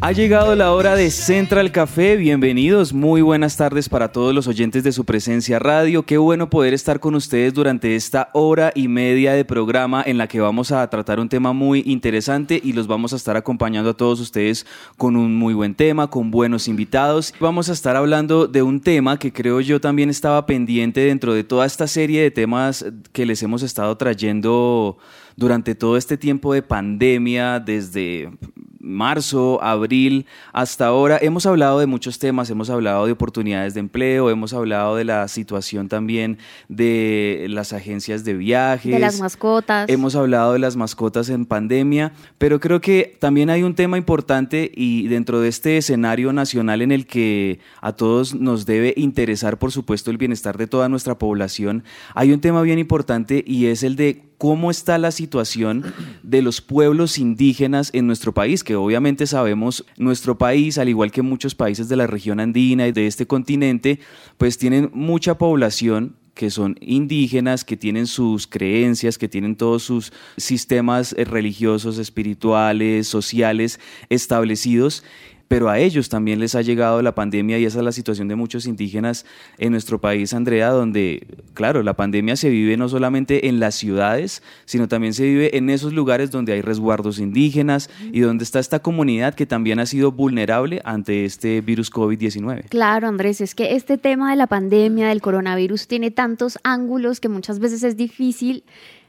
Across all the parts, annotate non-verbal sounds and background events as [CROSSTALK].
Ha llegado la hora de Central Café, bienvenidos, muy buenas tardes para todos los oyentes de su presencia radio, qué bueno poder estar con ustedes durante esta hora y media de programa en la que vamos a tratar un tema muy interesante y los vamos a estar acompañando a todos ustedes con un muy buen tema, con buenos invitados. Vamos a estar hablando de un tema que creo yo también estaba pendiente dentro de toda esta serie de temas que les hemos estado trayendo durante todo este tiempo de pandemia, desde marzo, abril, hasta ahora. Hemos hablado de muchos temas, hemos hablado de oportunidades de empleo, hemos hablado de la situación también de las agencias de viajes. De las mascotas. Hemos hablado de las mascotas en pandemia, pero creo que también hay un tema importante y dentro de este escenario nacional en el que a todos nos debe interesar, por supuesto, el bienestar de toda nuestra población, hay un tema bien importante y es el de cómo está la situación de los pueblos indígenas en nuestro país, que obviamente sabemos nuestro país, al igual que muchos países de la región andina y de este continente, pues tienen mucha población que son indígenas, que tienen sus creencias, que tienen todos sus sistemas eh, religiosos, espirituales, sociales establecidos pero a ellos también les ha llegado la pandemia y esa es la situación de muchos indígenas en nuestro país, Andrea, donde, claro, la pandemia se vive no solamente en las ciudades, sino también se vive en esos lugares donde hay resguardos indígenas y donde está esta comunidad que también ha sido vulnerable ante este virus COVID-19. Claro, Andrés, es que este tema de la pandemia, del coronavirus, tiene tantos ángulos que muchas veces es difícil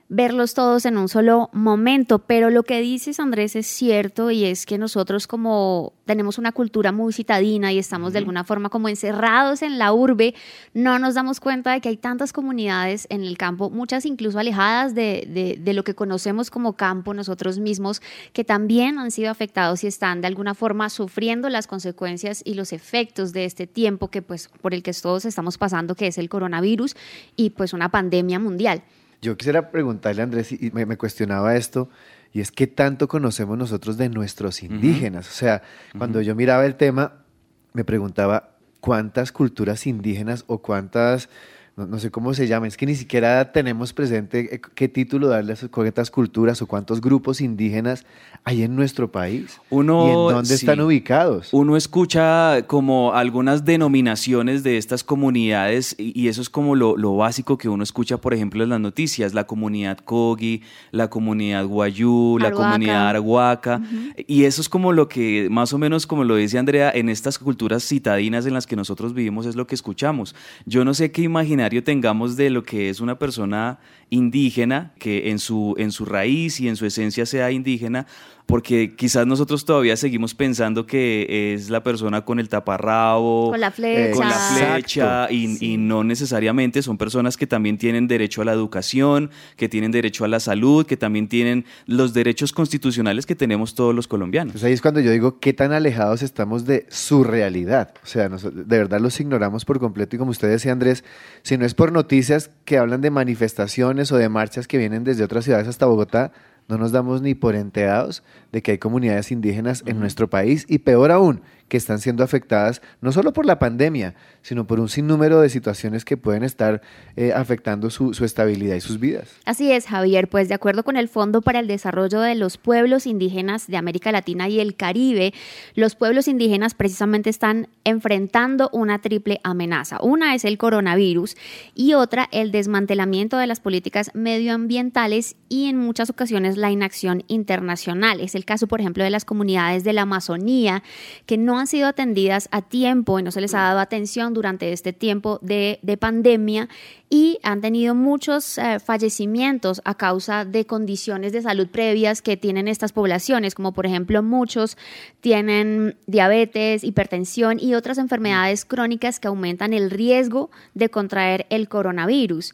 verlos todos en un solo momento, pero lo que dices Andrés es cierto y es que nosotros como tenemos una cultura muy citadina y estamos de alguna forma como encerrados en la urbe, no nos damos cuenta de que hay tantas comunidades en el campo, muchas incluso alejadas de, de lo que conocemos como campo nosotros mismos, que también han sido afectados y están de alguna forma sufriendo las consecuencias y los efectos de este tiempo que pues por el que todos estamos pasando, que es el coronavirus y pues una pandemia mundial. Yo quisiera preguntarle a Andrés, y me, cuestionaba esto, y es qué tanto conocemos nosotros de nuestros indígenas. O sea, cuando yo miraba el tema, me preguntaba cuántas culturas indígenas o cuántas no, sé cómo se llama, es que ni siquiera tenemos presente eh, qué título darle a cuántas culturas o cuántos grupos indígenas hay en nuestro país uno, y en dónde están ubicados. Uno escucha como algunas denominaciones de estas comunidades y, eso es como lo, básico que uno escucha, por ejemplo, en las noticias, la comunidad Kogi, la comunidad Guayú, la comunidad Arhuaca, y eso es como lo que, más o menos como lo dice Andrea, en estas culturas citadinas en las que nosotros vivimos es lo que escuchamos. Yo no sé qué imaginar tengamos de lo que es una persona indígena, que en su, en su raíz y en su esencia sea indígena, porque quizás nosotros todavía seguimos pensando que es la persona con el taparrabo, con la flecha, con la flecha y, no necesariamente son personas que también tienen derecho a la educación, que tienen derecho a la salud, que también tienen los derechos constitucionales que tenemos todos los colombianos. Pues ahí es cuando yo digo qué tan alejados estamos de su realidad. O sea, de verdad los ignoramos por completo y como usted decía Andrés, si no es por noticias que hablan de manifestaciones o de marchas que vienen desde otras ciudades hasta Bogotá, no nos damos ni por enterados de que hay comunidades indígenas en nuestro país y peor aún, que están siendo afectadas no solo por la pandemia, sino por un sinnúmero de situaciones que pueden estar eh, afectando su, estabilidad y sus vidas. Así es, Javier, pues de acuerdo con el Fondo para el Desarrollo de los Pueblos Indígenas de América Latina y el Caribe, los pueblos indígenas precisamente están enfrentando una triple amenaza. Una es el coronavirus y otra el desmantelamiento de las políticas medioambientales y en muchas ocasiones la inacción internacional. Es el caso, por ejemplo, de las comunidades de la Amazonía que no han sido atendidas a tiempo y no se les ha dado atención durante este tiempo de, pandemia y han tenido muchos eh, fallecimientos a causa de condiciones de salud previas que tienen estas poblaciones, como por ejemplo muchos tienen diabetes, hipertensión y otras enfermedades crónicas que aumentan el riesgo de contraer el coronavirus.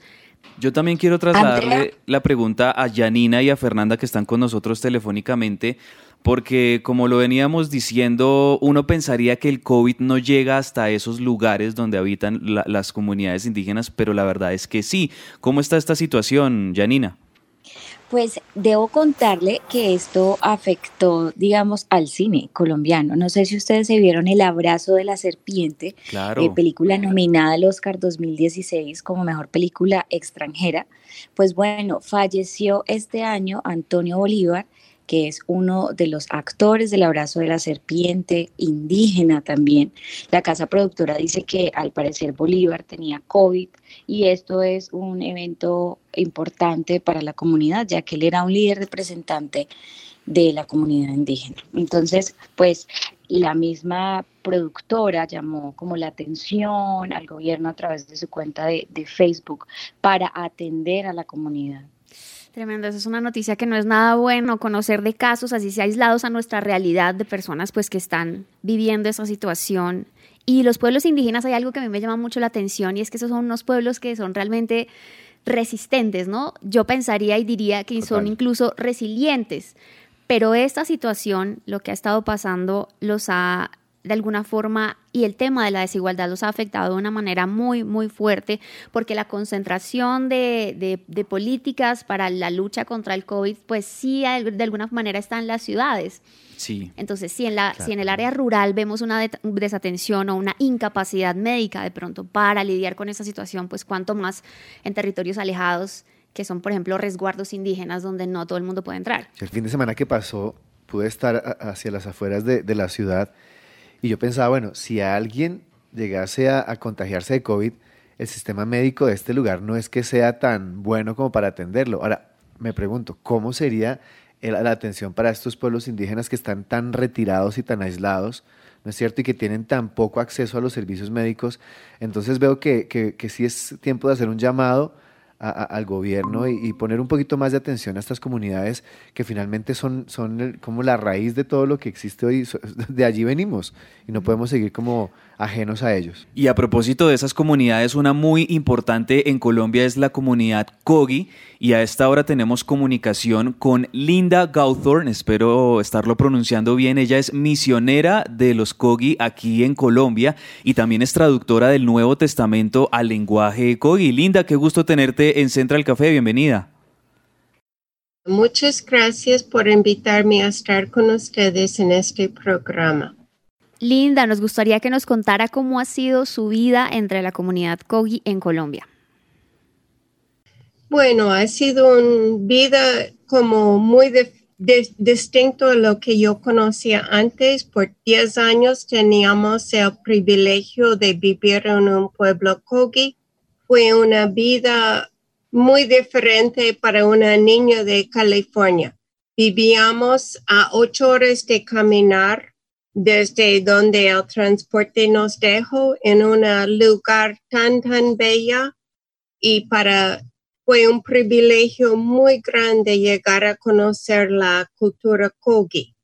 Yo también quiero trasladarle la pregunta a Janina y a Fernanda que están con nosotros telefónicamente porque como lo veníamos diciendo, uno pensaría que el COVID no llega hasta esos lugares donde habitan las comunidades indígenas, pero la verdad es que sí. ¿Cómo está esta situación, Janina? Pues debo contarle que esto afectó, digamos, al cine colombiano. No sé si ustedes se vieron El abrazo de la serpiente, eh, película nominada al Oscar 2016 como mejor película extranjera. Pues bueno, falleció este año Antonio Bolívar, que es uno de los actores del abrazo de la serpiente, indígena también. La casa productora dice que al parecer Bolívar tenía COVID y esto es un evento importante para la comunidad, ya que él era un líder representante de la comunidad indígena. Entonces, pues la misma productora llamó como la atención al gobierno a través de su cuenta de, Facebook para atender a la comunidad. Tremendo, eso es una noticia que no es nada bueno conocer de casos así se aislados a nuestra realidad de personas pues que están viviendo esa situación. Y los pueblos indígenas hay algo que a mí me llama mucho la atención y es que esos son unos pueblos que son realmente resistentes, ¿no? Yo pensaría y diría que son incluso resilientes, pero esta situación, lo que ha estado pasando, los ha de alguna forma y el tema de la desigualdad los ha afectado de una manera muy, muy fuerte, porque la concentración de, políticas para la lucha contra el COVID, pues sí, de alguna manera está en las ciudades. Sí. Entonces, si en, la, si en el área rural vemos una desatención o una incapacidad médica de pronto para lidiar con esa situación, pues cuánto más en territorios alejados que son, por ejemplo, resguardos indígenas donde no todo el mundo puede entrar. El fin de semana que pasó pude estar hacia las afueras de, la ciudad y yo pensaba, bueno, si alguien llegase a, contagiarse de COVID, el sistema médico de este lugar no es que sea tan bueno como para atenderlo. Ahora, me pregunto, ¿cómo sería la atención para estos pueblos indígenas que están tan retirados y tan aislados? ¿no es cierto? Y que tienen tan poco acceso a los servicios médicos. Entonces veo que, que, que sí es tiempo de hacer un llamado al gobierno y, poner un poquito más de atención a estas comunidades que finalmente son, son como la raíz de todo lo que existe hoy. [LAUGHS] De allí venimos y no podemos seguir como ajenos a ellos. Y a propósito de esas comunidades, una muy importante en Colombia es la comunidad Kogi y a esta hora tenemos comunicación con Linda Gauthorne, espero estarlo pronunciando bien, ella es misionera de los Kogi aquí en Colombia y también es traductora del Nuevo Testamento al lenguaje Kogi. Linda, qué gusto tenerte en Central Café, bienvenida. Muchas gracias por invitarme a estar con ustedes en este programa. Linda, nos gustaría que nos contara cómo ha sido su vida entre la comunidad Kogi en Colombia. Bueno, ha sido una vida como muy distinto a lo que yo conocía antes. Por 10 años teníamos el privilegio de vivir en un pueblo Kogi. Fue una vida muy diferente para una niña de California. Vivíamos a ocho horas de caminar desde donde el transporte nos dejó en un lugar tan, tan bella y para fue un privilegio muy grande llegar a conocer la cultura Kogi.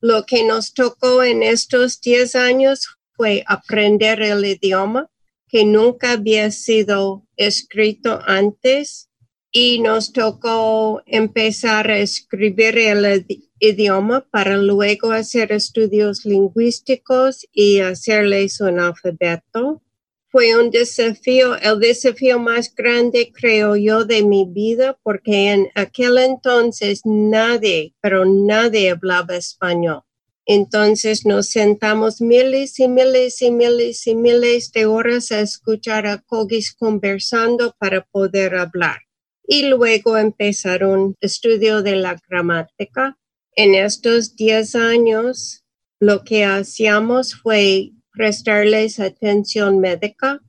Lo que nos tocó en estos 10 años fue aprender el idioma que nunca había sido escrito antes y nos tocó empezar a escribir el idioma para luego hacer estudios lingüísticos y hacerles un alfabeto. Fue un desafío, el desafío más grande, creo yo, de mi vida, porque en aquel entonces nadie, pero nadie hablaba español. Entonces nos sentamos miles y miles y miles y miles de horas a escuchar a Kogis conversando para poder hablar. Y luego empezaron estudio de la gramática en estos 10 años, lo que hacíamos fue prestarles atención médica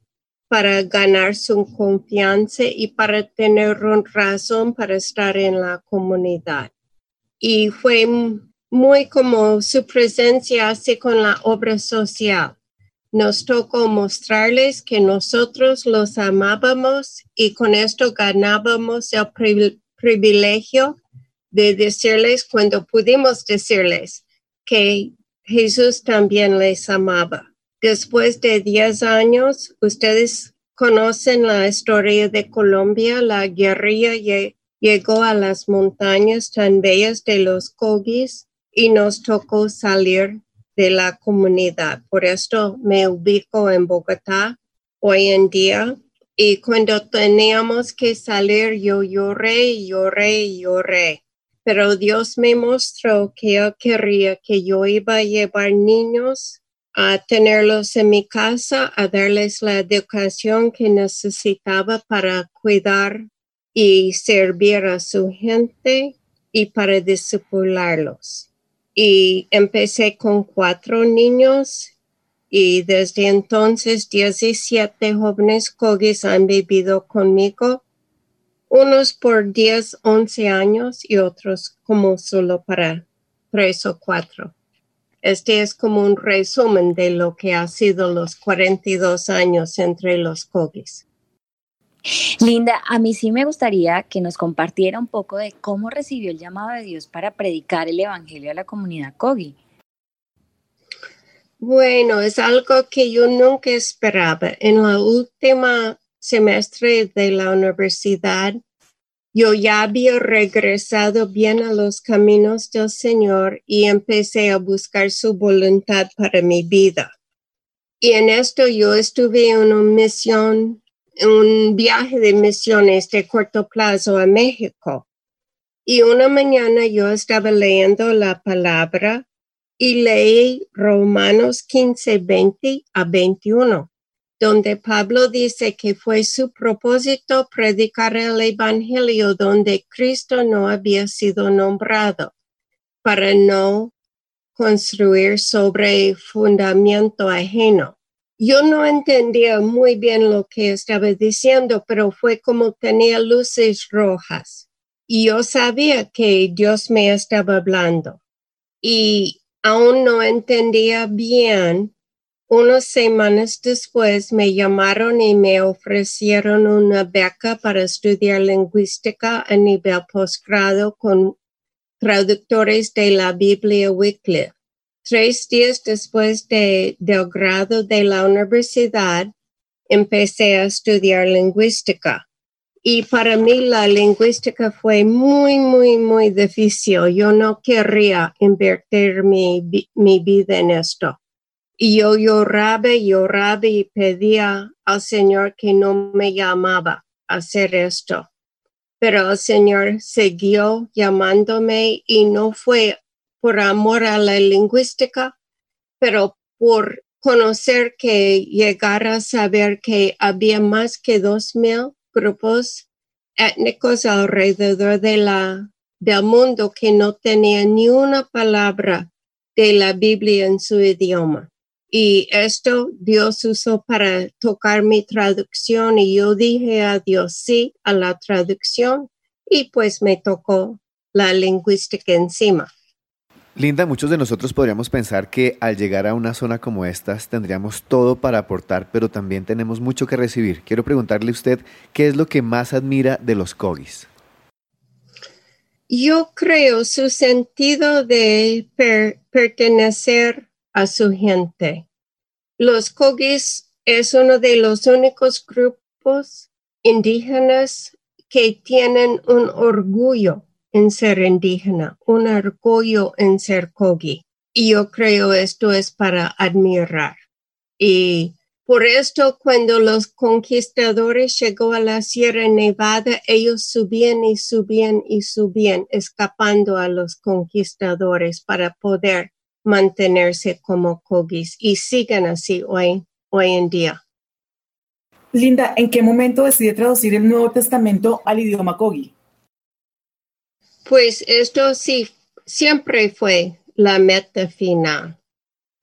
para ganar su confianza y para tener razón para estar en la comunidad. Y fue muy como su presencia así con la obra social. Nos tocó mostrarles que nosotros los amábamos y con esto ganábamos el privilegio de decirles cuando pudimos decirles que Jesús también les amaba. Después de 10 años, ustedes conocen la historia de Colombia, la guerrilla llegó a las montañas tan bellas de los Kogis y nos tocó salir de la comunidad. Por esto me ubico en Bogotá hoy en día. Y cuando teníamos que salir, yo lloré, lloré, lloré pero Dios me mostró que Él quería que yo iba a llevar niños a tenerlos en mi casa, a darles la educación que necesitaba para cuidar y servir a su gente y para discipularlos. Y empecé con cuatro niños y desde entonces 17 jóvenes cogis han vivido conmigo, unos por 10, 11 años y otros como solo para tres o cuatro. Este es como un resumen de lo que ha sido los 42 años entre los cogis. Linda, a mí sí me gustaría que nos compartiera un poco de cómo recibió el llamado de Dios para predicar el Evangelio a la comunidad Kogi. Bueno, es algo que yo nunca esperaba. En la última semestre de la universidad, yo ya había regresado bien a los caminos del Señor y empecé a buscar su voluntad para mi vida. Y en esto yo estuve en una misión un viaje de misiones de corto plazo a México. Y una mañana yo estaba leyendo la palabra y leí Romanos 15, 20 a 21, donde Pablo dice que fue su propósito predicar el Evangelio donde Cristo no había sido nombrado, para no construir sobre fundamento ajeno yo no entendía muy bien lo que estaba diciendo, pero fue como tenía luces rojas y yo sabía que Dios me estaba hablando y aún no entendía bien. Unas semanas después me llamaron y me ofrecieron una beca para estudiar lingüística a nivel posgrado con traductores de la Biblia Wycliffe. Tres días después de, del grado de la universidad, empecé a estudiar lingüística. Y para mí la lingüística fue muy, muy, muy difícil. Yo no quería invertir mi, mi vida en esto. Y yo lloraba lloraba y pedía al Señor que no me llamaba a hacer esto. Pero el Señor siguió llamándome y no fue por amor a la lingüística, pero por conocer que llegar a saber que había más que dos mil grupos étnicos alrededor de la, del mundo que no tenían ni una palabra de la Biblia en su idioma. Y esto Dios usó para tocar mi traducción y yo dije a Dios sí a la traducción y pues me tocó la lingüística encima. Linda, muchos de nosotros podríamos pensar que al llegar a una zona como estas tendríamos todo para aportar, pero también tenemos mucho que recibir. Quiero preguntarle a usted, ¿qué es lo que más admira de los Kogis? Yo creo su sentido de pertenecer a su gente. Los Kogis es uno de los únicos grupos indígenas que tienen un orgullo en ser indígena, un orgullo en ser Kogi. Y yo creo esto es para admirar. Y por esto, cuando los conquistadores llegó a la Sierra Nevada, ellos subían y subían y subían, escapando a los conquistadores para poder mantenerse como Kogis y siguen así hoy, hoy en día. Linda, ¿en qué momento decide traducir el Nuevo Testamento al idioma Kogi? Pues esto sí, siempre fue la meta final.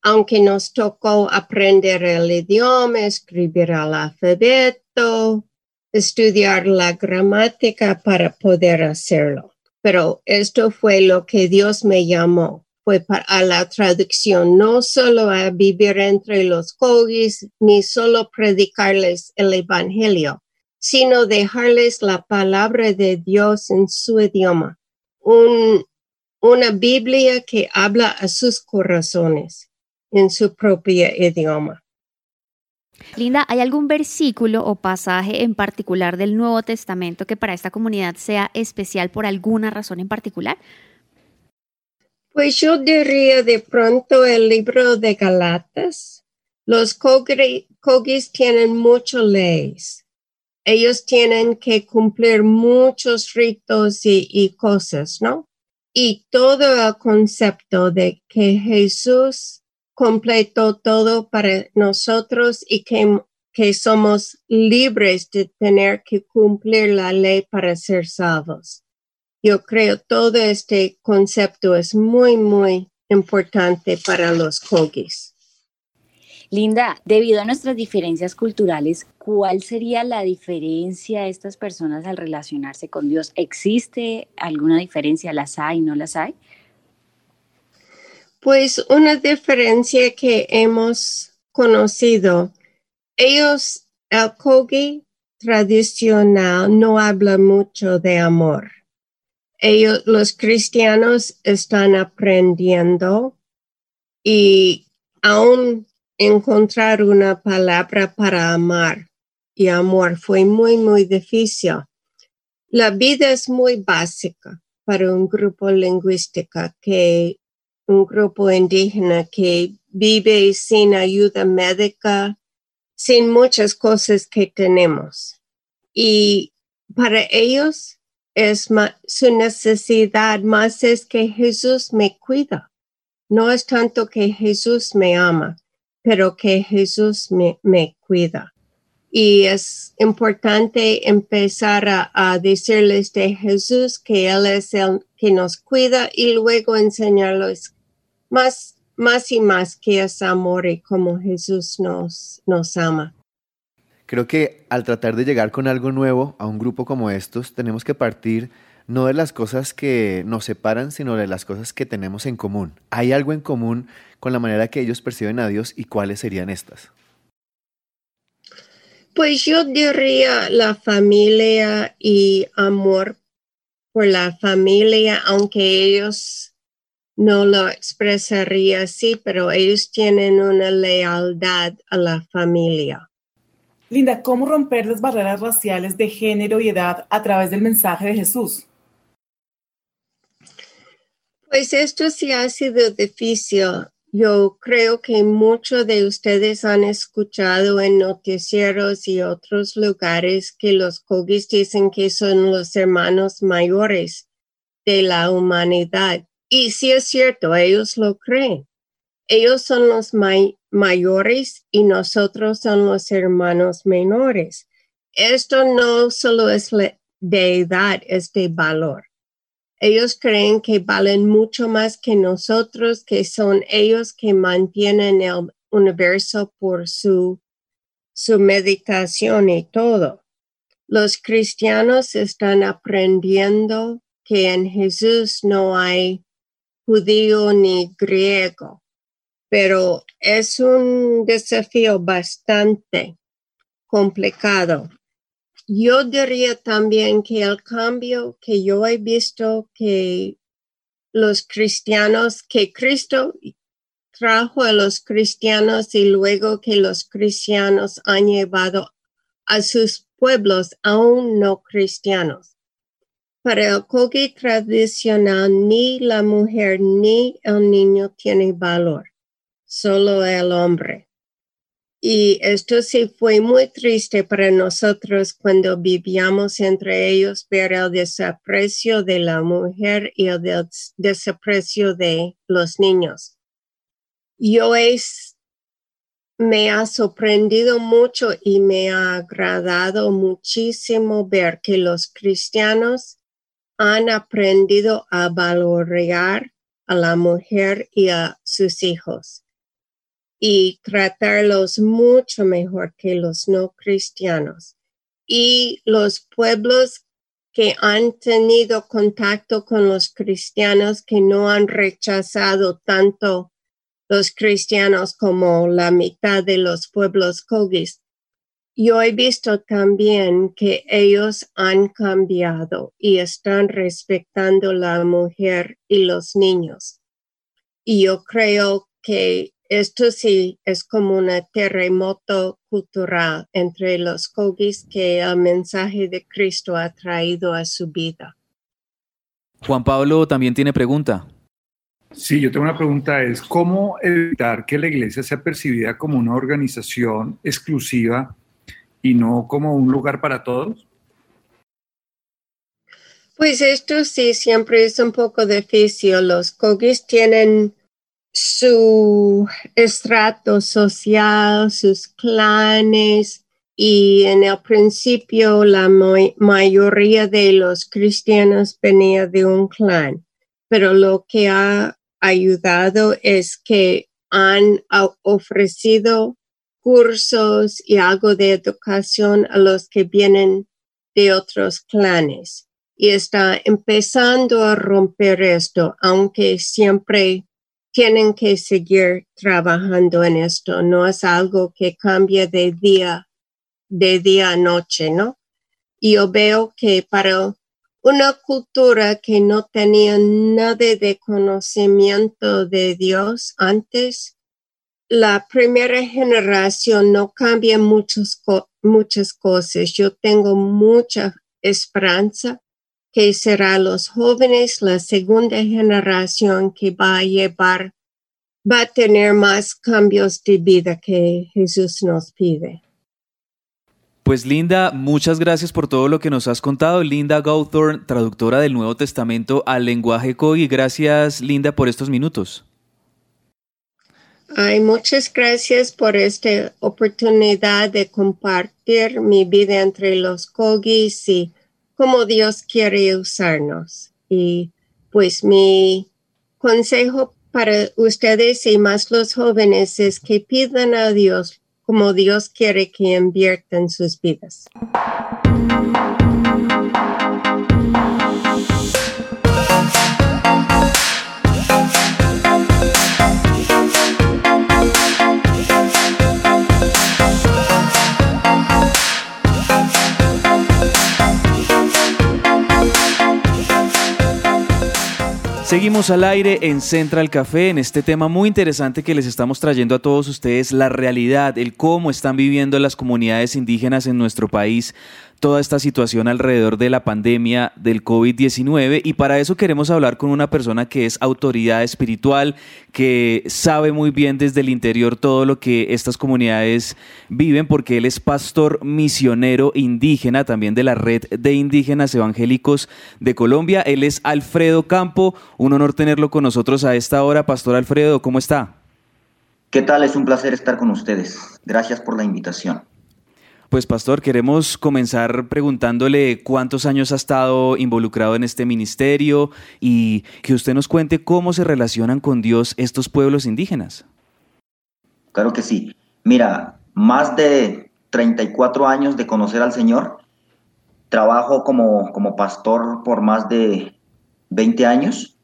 Aunque nos tocó aprender el idioma, escribir el alfabeto, estudiar la gramática para poder hacerlo. Pero esto fue lo que Dios me llamó, fue para la traducción, no solo a vivir entre los cogis, ni solo predicarles el Evangelio, sino dejarles la palabra de Dios en su idioma una Biblia que habla a sus corazones en su propio idioma. Linda, ¿hay algún versículo o pasaje en particular del Nuevo Testamento que para esta comunidad sea especial por alguna razón en particular? Pues yo diría de pronto el libro de Galatas. Los cogis tienen muchas leyes ellos tienen que cumplir muchos ritos y, cosas, ¿no? Y todo el concepto de que Jesús completó todo para nosotros y que, que somos libres de tener que cumplir la ley para ser salvos. yo creo todo este concepto es muy, muy importante para los Kogis. Linda, debido a nuestras diferencias culturales, ¿cuál sería la diferencia de estas personas al relacionarse con Dios? ¿Existe alguna diferencia? ¿Las hay, no las hay? Pues una diferencia que hemos conocido, ellos, el Kogi tradicional no habla mucho de amor. Ellos, los cristianos están aprendiendo y aún encontrar una palabra para amar y amor fue muy, muy difícil. La vida es muy básica para un grupo lingüístico que un grupo indígena que vive sin ayuda médica, sin muchas cosas que tenemos. Y para ellos es su necesidad más es que Jesús me cuida. No es tanto que Jesús me ama, pero que Jesús me, cuida. Y es importante empezar a, decirles de Jesús que Él es el que nos cuida y luego enseñarles más, más y más que es amor y cómo Jesús nos, nos ama. Creo que al tratar de llegar con algo nuevo a un grupo como estos, tenemos que partir no de las cosas que nos separan, sino de las cosas que tenemos en común. ¿Hay algo en común con la manera que ellos perciben a Dios y cuáles serían estas? Pues yo diría la familia y amor por la familia, aunque ellos no lo expresarían así, pero ellos tienen una lealtad a la familia. Linda, ¿cómo romper las barreras raciales de género y edad a través del mensaje de Jesús? Pues esto sí ha sido difícil. Yo creo que muchos de ustedes han escuchado en noticieros y otros lugares que los Kogis dicen que son los hermanos mayores de la humanidad. Y sí es cierto, ellos lo creen. Ellos son los mayores y nosotros son los hermanos menores. Esto no solo es de edad, es de valor. Ellos creen que valen mucho más que nosotros, que son ellos que mantienen el universo por su, su meditación y todo. Los cristianos están aprendiendo que en Jesús no hay judío ni griego, pero es un desafío bastante complicado yo diría también que el cambio que yo he visto que los cristianos, que Cristo trajo a los cristianos y luego que los cristianos han llevado a sus pueblos aún no cristianos. Para el Kogi tradicional, ni la mujer ni el niño tiene valor, solo el hombre. Y esto sí fue muy triste para nosotros cuando vivíamos entre ellos ver el desaprecio de la mujer y el desaprecio de los niños. Yo es, me ha sorprendido mucho y me ha agradado muchísimo ver que los cristianos han aprendido a valorar a la mujer y a sus hijos y tratarlos mucho mejor que los no cristianos. Y los pueblos que han tenido contacto con los cristianos que no han rechazado tanto los cristianos como la mitad de los pueblos Kogis. Yo he visto también que ellos han cambiado y están respetando la mujer y los niños. Y yo creo que esto sí es como un terremoto cultural entre los Kogis que el mensaje de Cristo ha traído a su vida. Juan Pablo también tiene pregunta. Sí, yo tengo una pregunta, es cómo evitar que la iglesia sea percibida como una organización exclusiva y no como un lugar para todos? Pues esto sí siempre es un poco difícil. Los Kogis tienen su estrato social, sus clanes y en el principio la mayoría de los cristianos venía de un clan, pero lo que ha ayudado es que han ofrecido cursos y algo de educación a los que vienen de otros clanes. Y está empezando a romper esto, aunque siempre tienen que seguir trabajando en esto. No es algo que cambia de día, de día a noche, ¿no? Y yo veo que para una cultura que no tenía nada de conocimiento de Dios antes, la primera generación no cambia muchas, muchas cosas. Yo tengo mucha esperanza que será los jóvenes, la segunda generación que va a llevar, va a tener más cambios de vida que Jesús nos pide. Pues Linda, muchas gracias por todo lo que nos has contado. Linda Gauthorne, traductora del Nuevo Testamento al lenguaje COI. Gracias, Linda, por estos minutos. Ay, muchas gracias por esta oportunidad de compartir mi vida entre los Kogis y cómo Dios quiere usarnos. Y pues mi consejo para ustedes y más los jóvenes es que pidan a Dios como Dios quiere que inviertan sus vidas. Seguimos al aire en Central Café en este tema muy interesante que les estamos trayendo a todos ustedes, la realidad, el cómo están viviendo las comunidades indígenas en nuestro país toda esta situación alrededor de la pandemia del COVID-19 y para eso queremos hablar con una persona que es autoridad espiritual, que sabe muy bien desde el interior todo lo que estas comunidades viven porque él es pastor misionero indígena también de la red de indígenas evangélicos de Colombia. Él es Alfredo Campo, un honor tenerlo con nosotros a esta hora. Pastor Alfredo, ¿cómo está? ¿Qué tal? Es un placer estar con ustedes. Gracias por la invitación. Pues pastor, queremos comenzar preguntándole cuántos años ha estado involucrado en este ministerio y que usted nos cuente cómo se relacionan con Dios estos pueblos indígenas. Claro que sí. Mira, más de 34 años de conocer al Señor. Trabajo como, como pastor por más de 20 años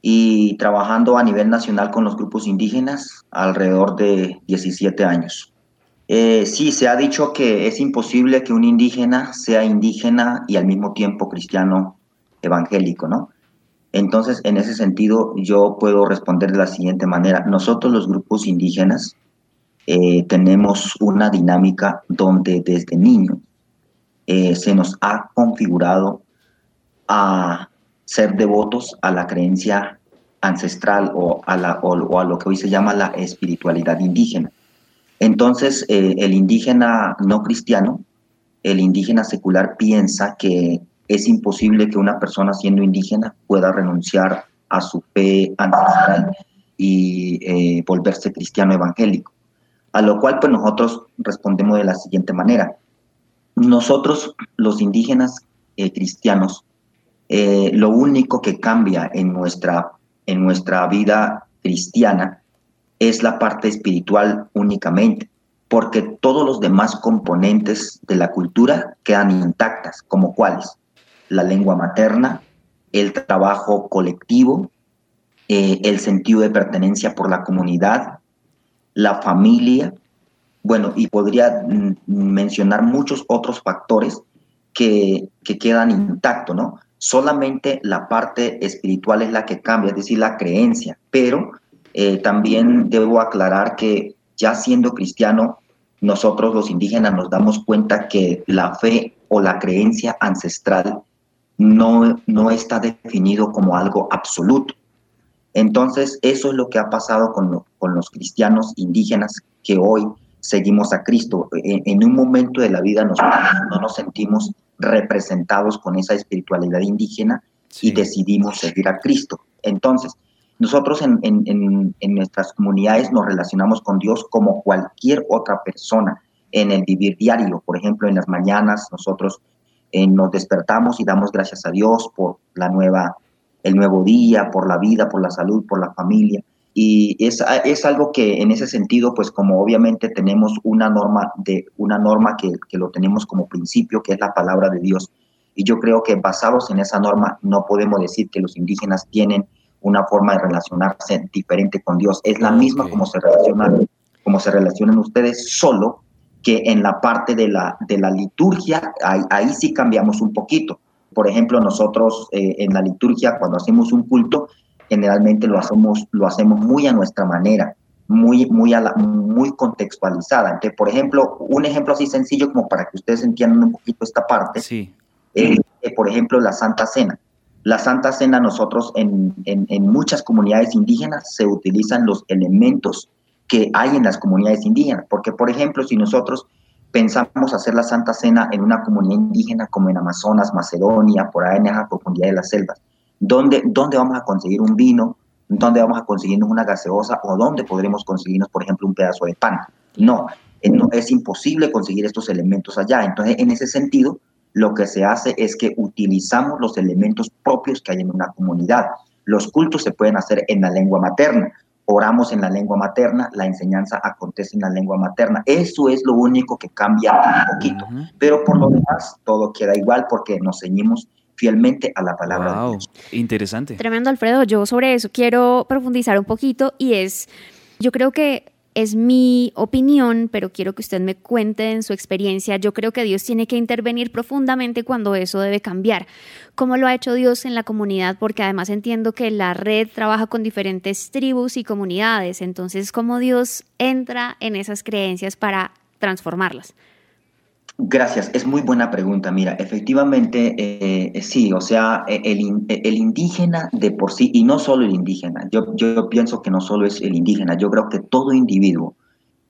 y trabajando a nivel nacional con los grupos indígenas alrededor de 17 años. Eh, sí, se ha dicho que es imposible que un indígena sea indígena y al mismo tiempo cristiano evangélico, ¿no? Entonces, en ese sentido, yo puedo responder de la siguiente manera. Nosotros los grupos indígenas eh, tenemos una dinámica donde desde niño eh, se nos ha configurado a ser devotos a la creencia ancestral o a, la, o a lo que hoy se llama la espiritualidad indígena. Entonces, eh, el indígena no cristiano, el indígena secular piensa que es imposible que una persona siendo indígena pueda renunciar a su fe ancestral y eh, volverse cristiano evangélico. A lo cual pues nosotros respondemos de la siguiente manera. Nosotros los indígenas eh, cristianos, lo único que cambia en nuestra, en nuestra vida cristiana es la parte espiritual únicamente, porque todos los demás componentes de la cultura quedan intactas, como cuáles, la lengua materna, el trabajo colectivo, eh, el sentido de pertenencia por la comunidad, la familia, bueno, y podría mm, mencionar muchos otros factores que, que quedan intactos, ¿no? Solamente la parte espiritual es la que cambia, es decir, la creencia, pero eh, también debo aclarar que ya siendo cristiano, nosotros los indígenas nos damos cuenta que la fe o la creencia ancestral no, no está definido como algo absoluto. Entonces, eso es lo que ha pasado con, con los cristianos indígenas que hoy seguimos a Cristo. En, un momento de la vida nosotros no nos sentimos representados con esa espiritualidad indígena y decidimos seguir a Cristo. Entonces, nosotros en, nuestras comunidades nos relacionamos con Dios como cualquier otra persona. en el vivir diario. Por ejemplo, en las mañanas nosotros eh, nos despertamos y damos gracias a Dios por la nueva, el nuevo día, por la vida, por la salud, por la familia. Y es, es algo que en ese sentido, pues como obviamente tenemos una norma, de, una norma que, que lo tenemos como principio, que es la palabra de Dios. Y yo creo que basados en esa norma no podemos decir que los indígenas tienen una forma de relacionarse diferente con Dios. Es la misma como se relacionan, como se relacionan ustedes, solo que en la parte de la, de la liturgia, ahí, sí cambiamos un poquito. Por ejemplo, nosotros eh, en la liturgia, cuando hacemos un culto, generalmente lo hacemos, lo hacemos muy a nuestra manera, muy, muy, a la, muy contextualizada. Entonces, por ejemplo, un ejemplo así sencillo como para que ustedes entiendan un poquito esta parte, sí. Eh, por ejemplo, la Santa Cena. La Santa Cena nosotros en, en, muchas comunidades indígenas se utilizan los elementos que hay en las comunidades indígenas. Porque, por ejemplo, si nosotros pensamos hacer la Santa Cena en una comunidad indígena como en Amazonas, Macedonia, por ahí en esa profundidad de las selvas, ¿dónde, dónde vamos a conseguir un vino? ¿Dónde vamos a conseguirnos una gaseosa? ¿O dónde podremos conseguirnos, por ejemplo, un pedazo de pan? No es imposible conseguir estos elementos allá. Entonces, en ese sentido, lo que se hace es que utilizamos los elementos propios que hay en una comunidad. Los cultos se pueden hacer en la lengua materna, oramos en la lengua materna, la enseñanza acontece en la lengua materna. Eso es lo único que cambia un poquito. Pero por lo demás, todo queda igual porque nos ceñimos fielmente a la palabra de Dios. Interesante. Tremendo, Alfredo. Yo sobre eso quiero profundizar un poquito y es, yo creo que es mi opinión, pero quiero que usted me cuente en su experiencia. Yo creo que Dios tiene que intervenir profundamente cuando eso debe cambiar. ¿Cómo lo ha hecho Dios en la comunidad? Porque además entiendo que la red trabaja con diferentes tribus y comunidades. Entonces, ¿cómo Dios entra en esas creencias para transformarlas? Gracias, es muy buena pregunta. Mira, efectivamente, eh, sí, o sea, e, el, el, indígena de por sí, y no solo el indígena, yo, yo pienso que no solo es el indígena, yo creo que todo individuo,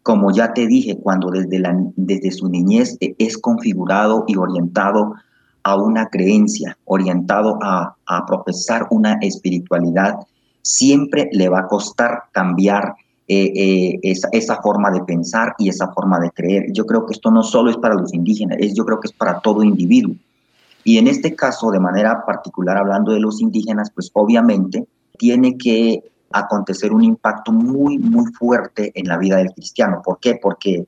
como ya te dije, cuando desde, la, desde su niñez e, es configurado y orientado a una creencia, orientado a, a profesar una espiritualidad, siempre le va a costar cambiar eh, eh, esa, esa, forma de pensar y esa forma de creer. Yo creo que esto no solo es para los indígenas, es, yo creo que es para todo individuo. Y en este caso, de manera particular, hablando de los indígenas, pues obviamente tiene que acontecer un impacto muy, muy fuerte en la vida del cristiano. ¿Por qué? Porque,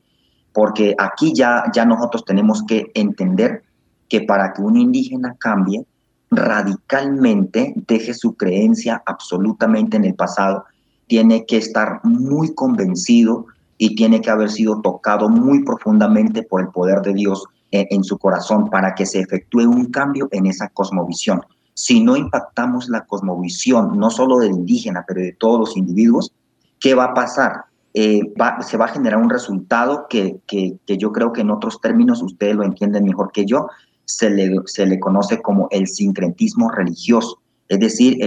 porque aquí ya, ya nosotros tenemos que entender que para que un indígena cambie, radicalmente deje su creencia absolutamente en el pasado tiene que estar muy convencido y tiene que haber sido tocado muy profundamente por el poder de Dios en, su corazón para que se efectúe un cambio en esa cosmovisión. Si no impactamos la cosmovisión, no solo del indígena, pero de todos los individuos, ¿qué va a pasar? Eh, se va a generar un resultado que, que, yo creo que en otros términos ustedes lo entienden mejor que yo, se le, se le conoce como el sincretismo religioso. Es decir,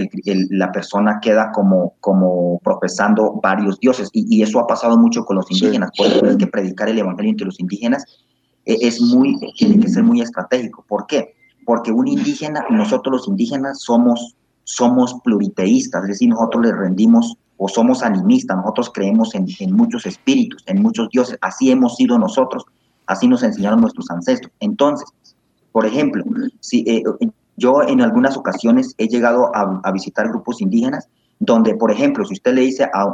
la persona queda como, como profesando varios dioses. Y, eso ha pasado mucho con los indígenas. Por eso es que predicar el evangelio entre los indígenas eh, es muy, tiene que ser muy estratégico. ¿Por qué? Porque un indígena, nosotros los indígenas somos, somos pluriteístas, es decir, nosotros le rendimos o somos animistas, nosotros creemos en, muchos espíritus, en muchos dioses. Así hemos sido nosotros, así nos enseñaron nuestros ancestros. Entonces, por ejemplo, si, eh, yo en algunas ocasiones he llegado a, visitar grupos indígenas donde, por ejemplo, si usted le dice a,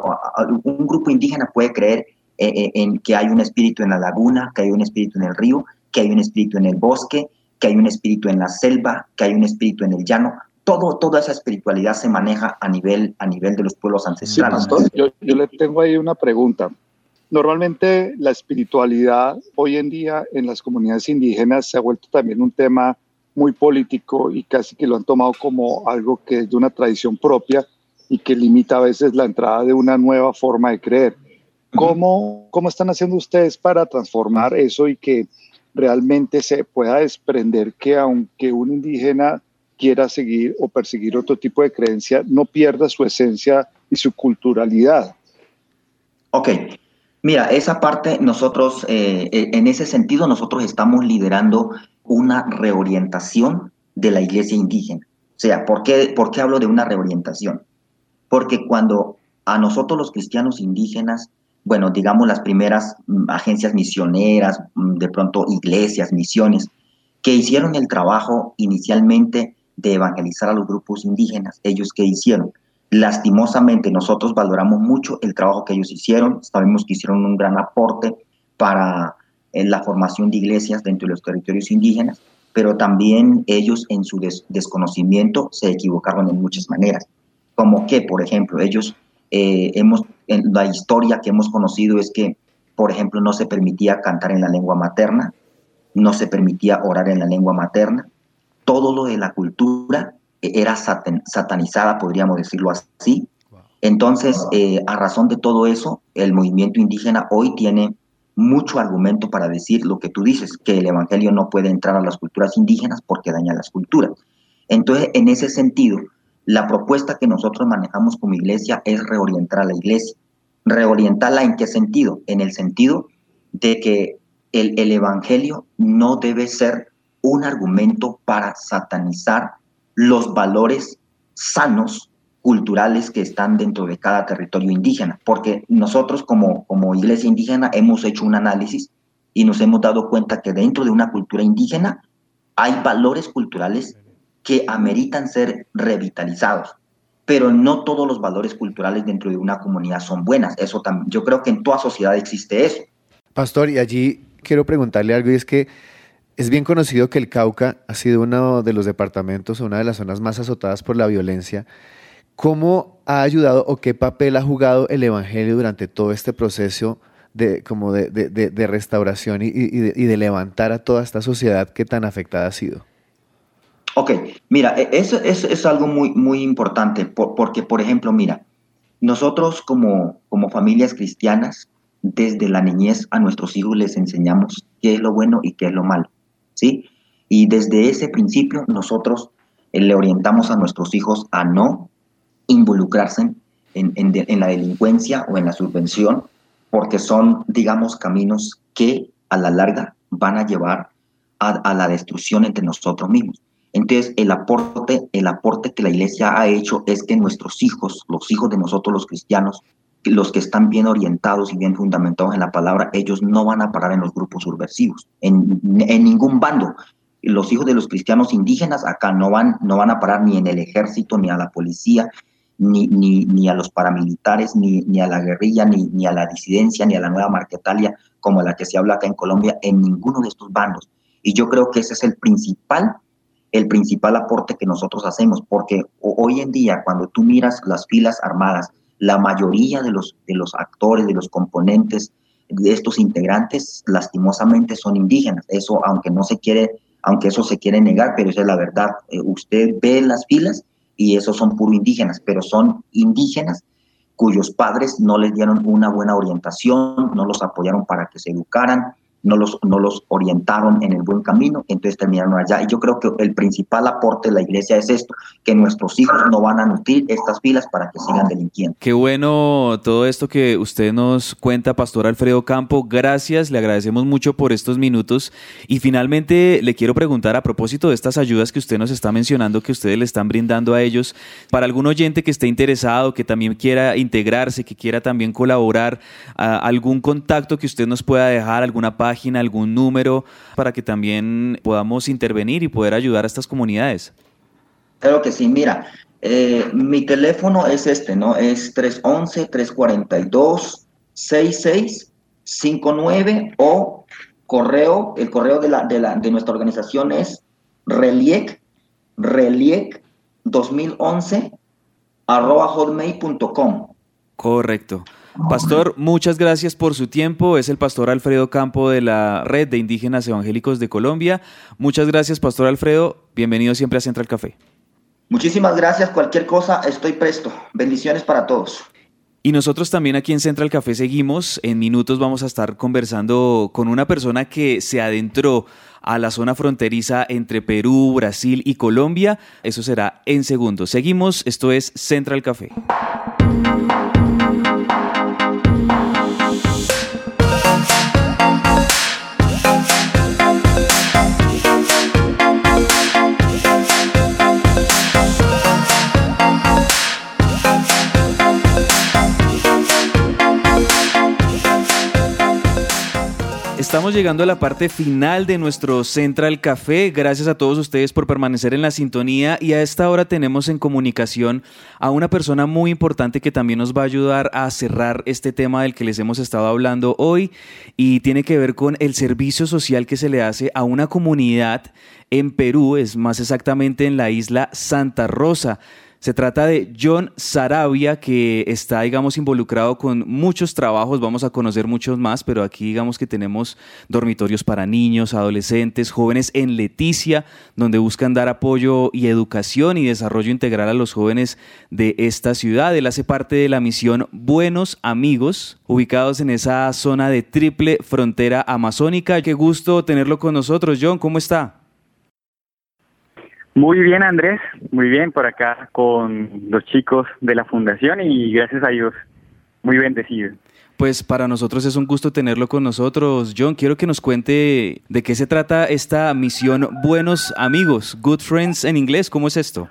un grupo indígena puede creer eh, eh, en que hay un espíritu en la laguna, que hay un espíritu en el río, que hay un espíritu en el bosque, que hay un espíritu en la selva, que hay un espíritu en el llano. Todo, toda esa espiritualidad se maneja a nivel, a nivel de los pueblos ancestrales. yo, yo le tengo ahí una pregunta. Normalmente la espiritualidad hoy en día en las comunidades indígenas se ha vuelto también un tema muy político y casi que lo han tomado como algo que es de una tradición propia y que limita a veces la entrada de una nueva forma de creer. ¿Cómo, cómo están haciendo ustedes para transformar eso y que realmente se pueda desprender que aunque un indígena quiera seguir o perseguir otro tipo de creencia, no pierda su esencia y su culturalidad? Ok, mira, esa parte nosotros, eh, eh, en ese sentido, nosotros estamos liderando una reorientación de la iglesia indígena. O sea, ¿por qué, ¿por hablo de una reorientación? Porque cuando a nosotros los cristianos indígenas bueno, digamos las primeras mm, agencias misioneras, mm, de pronto iglesias, misiones, que hicieron el trabajo inicialmente de evangelizar a los grupos indígenas. Ellos que hicieron. Lastimosamente nosotros valoramos mucho el trabajo que ellos hicieron, sabemos que hicieron un gran aporte para eh, la formación de iglesias dentro de los territorios indígenas, pero también ellos en su desconocimiento se equivocaron en muchas maneras. Como que, por ejemplo, ellos eh, hemos, en la historia que hemos conocido es que, por ejemplo, no se permitía cantar en la lengua materna, no se permitía orar en la lengua materna, todo lo de la cultura era satanizada, podríamos decirlo así. Entonces, eh, a razón de todo eso, el movimiento indígena hoy tiene mucho argumento para decir lo que tú dices, que el Evangelio no puede entrar a las culturas indígenas porque daña las culturas. Entonces, en ese sentido, la propuesta que nosotros manejamos como iglesia es reorientar a la iglesia. ¿Reorientarla en qué sentido? En el sentido de que el, el Evangelio no debe ser un argumento para satanizar los valores sanos culturales que están dentro de cada territorio indígena, porque nosotros como, como iglesia indígena hemos hecho un análisis y nos hemos dado cuenta que dentro de una cultura indígena hay valores culturales que ameritan ser revitalizados, pero no todos los valores culturales dentro de una comunidad son buenas. Eso también, yo creo que en toda sociedad existe eso. Pastor, y allí quiero preguntarle algo y es que es bien conocido que el Cauca ha sido uno de los departamentos, una de las zonas más azotadas por la violencia. ¿Cómo ha ayudado o qué papel ha jugado el Evangelio durante todo este proceso de, como de, restauración y, de, levantar a toda esta sociedad que tan afectada ha sido? Ok, mira, e, eso, es algo muy, muy importante, porque, por ejemplo, mira, nosotros como, como familias cristianas, desde la niñez a nuestros hijos les enseñamos qué es lo bueno y qué es lo malo, ¿sí? Y desde ese principio nosotros eh, le orientamos a nuestros hijos a no involucrarse en, la delincuencia o en la subvención, porque son, digamos, caminos que a la larga van a llevar a, la destrucción entre nosotros mismos. Entonces, el aporte, el aporte que la iglesia ha hecho es que nuestros hijos, los hijos de nosotros los cristianos, los que están bien orientados y bien fundamentados en la palabra, ellos no van a parar en los grupos subversivos, en, ningún bando. Los hijos de los cristianos indígenas acá no van, no van a parar ni en el ejército, ni a la policía, ni, ni, ni a los paramilitares, ni, ni a la guerrilla, ni, ni a la disidencia, ni a la nueva marquetalia, como la que se habla acá en Colombia, en ninguno de estos bandos. Y yo creo que ese es el principal el principal aporte que nosotros hacemos, porque hoy en día cuando tú miras las filas armadas, la mayoría de los, de los actores, de los componentes de estos integrantes, lastimosamente son indígenas. Eso, aunque no se quiere, aunque eso se quiere negar, pero esa es la verdad. Eh, usted ve las filas y esos son puro indígenas, pero son indígenas cuyos padres no les dieron una buena orientación, no los apoyaron para que se educaran, no los, no los orientaron en el buen camino, entonces terminaron allá. Y yo creo que el principal aporte de la iglesia es esto, que nuestros hijos no van a nutrir estas filas para que sigan delinquiendo. Qué bueno todo esto que usted nos cuenta, Pastor Alfredo Campo. Gracias, le agradecemos mucho por estos minutos. Y finalmente le quiero preguntar a propósito de estas ayudas que usted nos está mencionando, que ustedes le están brindando a ellos, para algún oyente que esté interesado, que también quiera integrarse, que quiera también colaborar, algún contacto que usted nos pueda dejar, alguna página página, algún número para que también podamos intervenir y poder ayudar a estas comunidades? Claro que sí, mira, eh, mi teléfono es este, ¿no? Es 311-342-6659 o correo, el correo de, la, de, la, de nuestra organización es reliec, reliec 2011 arroba hotmail.com. Correcto. Pastor, muchas gracias por su tiempo. Es el pastor Alfredo Campo de la Red de Indígenas Evangélicos de Colombia. Muchas gracias, pastor Alfredo. Bienvenido siempre a Central Café. Muchísimas gracias. Cualquier cosa, estoy presto. Bendiciones para todos. Y nosotros también aquí en Central Café seguimos. En minutos vamos a estar conversando con una persona que se adentró a la zona fronteriza entre Perú, Brasil y Colombia. Eso será en segundos. Seguimos. Esto es Central Café. Estamos llegando a la parte final de nuestro Central Café. Gracias a todos ustedes por permanecer en la sintonía y a esta hora tenemos en comunicación a una persona muy importante que también nos va a ayudar a cerrar este tema del que les hemos estado hablando hoy y tiene que ver con el servicio social que se le hace a una comunidad en Perú, es más exactamente en la isla Santa Rosa. Se trata de John Sarabia, que está, digamos, involucrado con muchos trabajos, vamos a conocer muchos más, pero aquí digamos que tenemos dormitorios para niños, adolescentes, jóvenes en Leticia, donde buscan dar apoyo y educación y desarrollo integral a los jóvenes de esta ciudad. Él hace parte de la misión Buenos Amigos, ubicados en esa zona de triple frontera amazónica. Qué gusto tenerlo con nosotros, John, ¿cómo está? Muy bien, Andrés, muy bien por acá con los chicos de la fundación y gracias a Dios, muy bendecido. Pues para nosotros es un gusto tenerlo con nosotros. John, quiero que nos cuente de qué se trata esta misión Buenos Amigos, Good Friends en inglés. ¿Cómo es esto?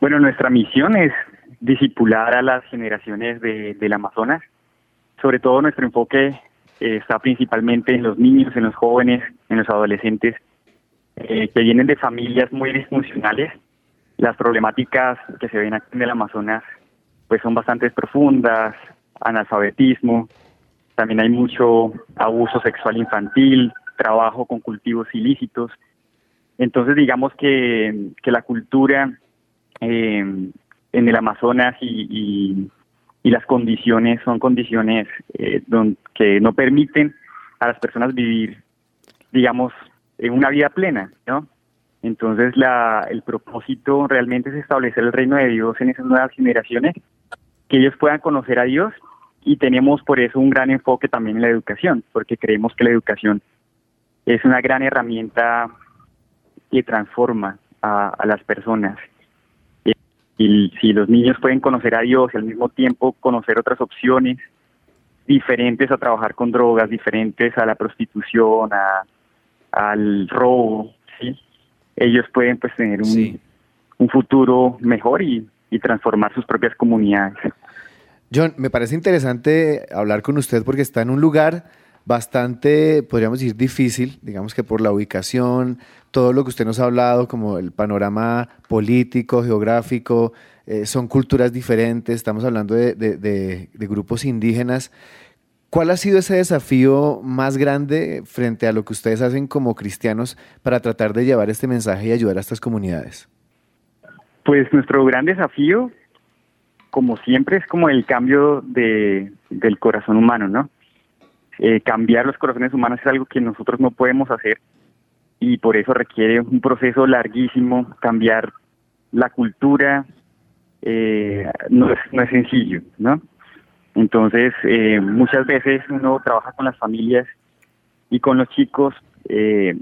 Bueno, nuestra misión es disipular a las generaciones de, del Amazonas. Sobre todo nuestro enfoque eh, está principalmente en los niños, en los jóvenes, en los adolescentes eh, que vienen de familias muy disfuncionales. Las problemáticas que se ven en el Amazonas pues son bastante profundas, analfabetismo, también hay mucho abuso sexual infantil, trabajo con cultivos ilícitos. Entonces digamos que, que la cultura eh, en el Amazonas y, y, las condiciones son condiciones eh, que no permiten a las personas vivir, digamos, en una vida plena, ¿no? Entonces la, el propósito realmente es establecer el reino de Dios en esas nuevas generaciones, que ellos puedan conocer a Dios y tenemos por eso un gran enfoque también en la educación, porque creemos que la educación es una gran herramienta que transforma a, las personas. Y si los niños pueden conocer a Dios y al mismo tiempo conocer otras opciones diferentes a trabajar con drogas, diferentes a la prostitución, a, al robo, ¿sí? ellos pueden pues tener un, un futuro mejor y, y transformar sus propias comunidades. John, me parece interesante hablar con usted porque está en un lugar bastante, podríamos decir, difícil, digamos que por la ubicación, todo lo que usted nos ha hablado, como el panorama político, geográfico, eh, son culturas diferentes, estamos hablando de, de, de, de, grupos indígenas. ¿Cuál ha sido ese desafío más grande frente a lo que ustedes hacen como cristianos para tratar de llevar este mensaje y ayudar a estas comunidades? Pues nuestro gran desafío, como siempre, es como el cambio de, del corazón humano, ¿no? Eh, cambiar los corazones humanos es algo que nosotros no podemos hacer y por eso requiere un proceso larguísimo, cambiar la cultura, eh, no, es, no es sencillo, ¿no? Entonces, eh, muchas veces uno trabaja con las familias y con los chicos eh,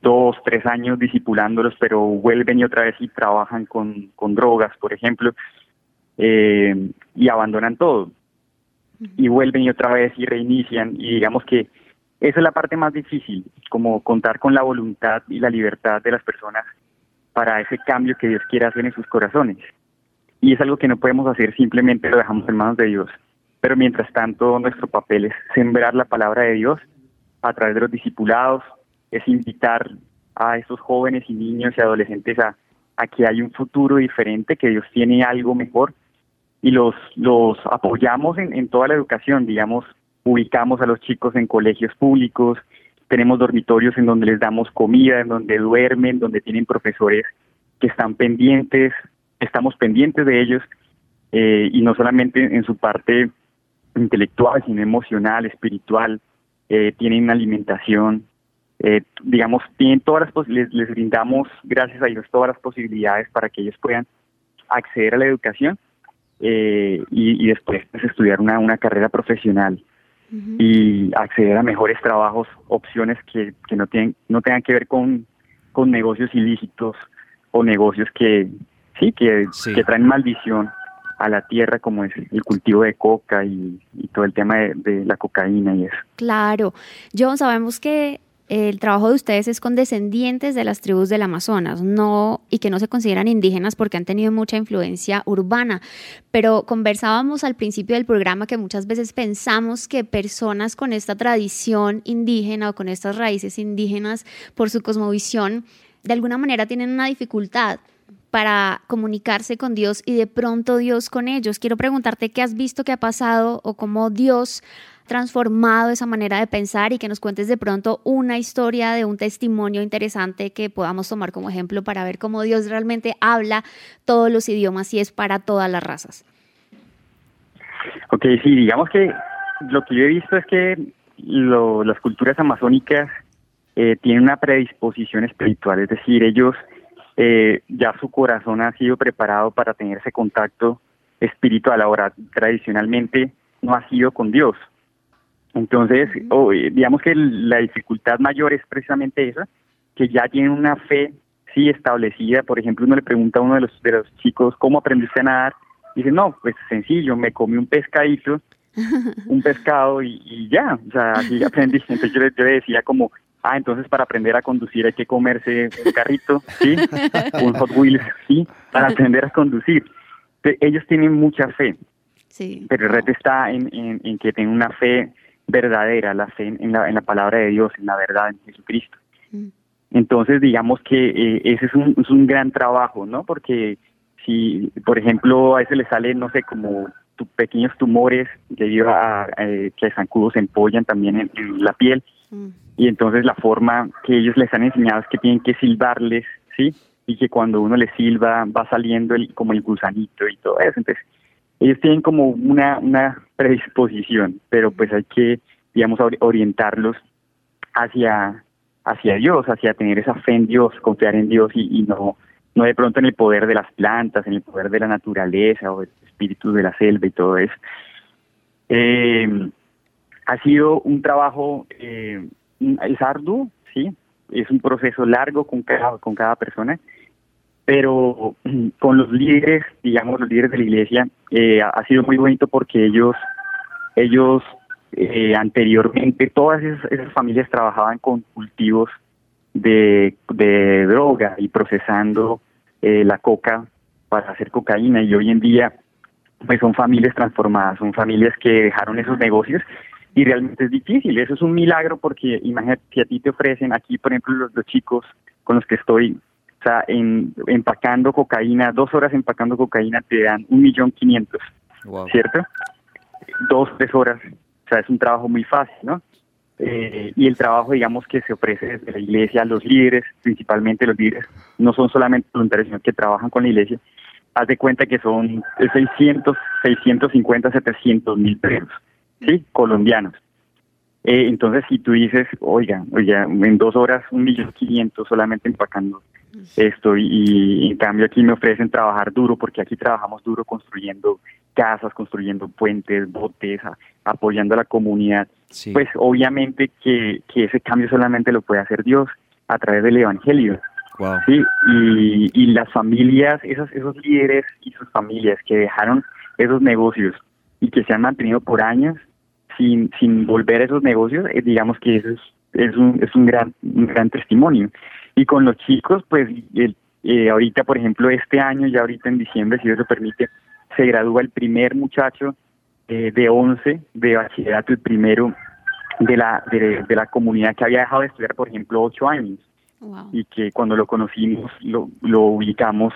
dos, tres años disipulándolos, pero vuelven y otra vez y trabajan con, con drogas, por ejemplo, eh, y abandonan todo. Y vuelven y otra vez y reinician. Y digamos que esa es la parte más difícil, como contar con la voluntad y la libertad de las personas para ese cambio que Dios quiere hacer en sus corazones. Y es algo que no podemos hacer, simplemente lo dejamos en manos de Dios. Pero mientras tanto, nuestro papel es sembrar la palabra de Dios a través de los discipulados, es invitar a esos jóvenes y niños y adolescentes a, que hay un futuro diferente, que Dios tiene algo mejor y los, los apoyamos en, en toda la educación, digamos, ubicamos a los chicos en colegios públicos, tenemos dormitorios en donde les damos comida, en donde duermen, donde tienen profesores que están pendientes, estamos pendientes de ellos eh, y no solamente en su parte intelectual, sino emocional, espiritual, eh, tienen alimentación, eh, digamos, tienen todas las les, les brindamos, gracias a Dios, todas las posibilidades para que ellos puedan acceder a la educación eh, y, después pues, estudiar una, una carrera profesional y acceder a mejores trabajos, opciones que, que no, tienen, no tengan que ver con, con negocios ilícitos o negocios que sí, que, que traen maldición a la tierra como es el cultivo de coca y, todo el tema de, la cocaína y eso. Claro, John, sabemos que el trabajo de ustedes es con descendientes de las tribus del Amazonas, no y que no se consideran indígenas porque han tenido mucha influencia urbana. Pero conversábamos al principio del programa que muchas veces pensamos que personas con esta tradición indígena o con estas raíces indígenas por su cosmovisión de alguna manera tienen una dificultad para comunicarse con Dios y de pronto Dios con ellos. Quiero preguntarte qué has visto que ha pasado o cómo Dios transformado esa manera de pensar y que nos cuentes de pronto una historia de un testimonio interesante que podamos tomar como ejemplo para ver cómo Dios realmente habla todos los idiomas y es para todas las razas. Ok, sí, digamos que lo que yo he visto es que las culturas amazónicas eh, tienen una predisposición espiritual, es decir, ellos eh, ya su corazón ha sido preparado para tener ese contacto espiritual. Ahora, tradicionalmente no ha sido con Dios. Entonces, eh, digamos que la dificultad mayor es precisamente esa, que ya tienen una fe sí establecida. Por ejemplo, uno le pregunta a uno de los, de los chicos, ¿cómo aprendiste a nadar? dice, no, pues sencillo, me comí un pescadito, [LAUGHS] un pescado y, ya, o sea, así aprendí. [LAUGHS] Entonces yo yo le decía como, Ah, entonces para aprender a conducir hay que comerse un carrito, ¿sí? [LAUGHS] un Hot Wheels, ¿sí? Para aprender a conducir. ellos tienen mucha fe, sí. pero el reto está en, en, que tienen una fe verdadera, la fe en la, en la palabra de Dios, en la verdad, en Jesucristo. Mm. Entonces, digamos que eh, ese es un, es un gran trabajo, ¿no? Porque si, por ejemplo, a ese le sale, no sé, como pequeños tumores debido a, que que zancudos se empollan también en, la piel, mm y entonces la forma que ellos les han enseñado es que tienen que silbarles, ¿sí? Y que cuando uno les silba va saliendo el, como el gusanito y todo eso. Entonces, ellos tienen como una, una predisposición, pero pues hay que, digamos, orientarlos hacia, hacia Dios, hacia tener esa fe en Dios, confiar en Dios y, no, no de pronto en el poder de las plantas, en el poder de la naturaleza o el espíritu de la selva y todo eso. Eh, ha sido un trabajo eh, es arduo, sí, es un proceso largo con cada, con cada persona, pero [CLEARS THROAT] con los líderes, digamos, los líderes de la iglesia, eh, ha sido muy bonito porque ellos, ellos eh, anteriormente, todas esas, familias trabajaban con cultivos de, de droga y procesando eh, la coca para hacer cocaína y hoy en día pues son familias transformadas, son familias que dejaron esos negocios y realmente es difícil. Eso es un milagro porque imagínate que a ti te ofrecen aquí, por ejemplo, los, los chicos con los que estoy, o sea, en, empacando cocaína, dos horas empacando cocaína te dan un millón quinientos, ¿cierto? Dos, tres horas, o sea, es un trabajo muy fácil, ¿no? Eh, y el trabajo, digamos, que se ofrece desde la iglesia, los líderes, principalmente los líderes, no son solamente voluntarios, sino que trabajan con la iglesia, haz de cuenta que son 600, 650, 700 mil pesos ¿sí? Colombianos. Eh, entonces, si tú dices, oiga, oiga, en dos horas un millón quinientos solamente empacando esto y, en cambio aquí me ofrecen trabajar duro porque aquí trabajamos duro construyendo casas, construyendo puentes, botes, apoyando a la comunidad, pues obviamente que, que ese cambio solamente lo puede hacer Dios a través del Evangelio. ¿sí? Y, y las familias, esos, esos líderes y sus familias que dejaron esos negocios y que se han mantenido por años, sin, sin volver a esos negocios, eh, digamos que eso es, es, un, es un, gran, un gran testimonio. Y con los chicos, pues eh, ahorita, por ejemplo, este año, ya ahorita en diciembre, si Dios lo permite, se gradúa el primer muchacho eh, de 11 de bachillerato, el primero de la, de, la comunidad que había dejado de estudiar, por ejemplo, ocho años. Y que cuando lo conocimos, lo, lo ubicamos,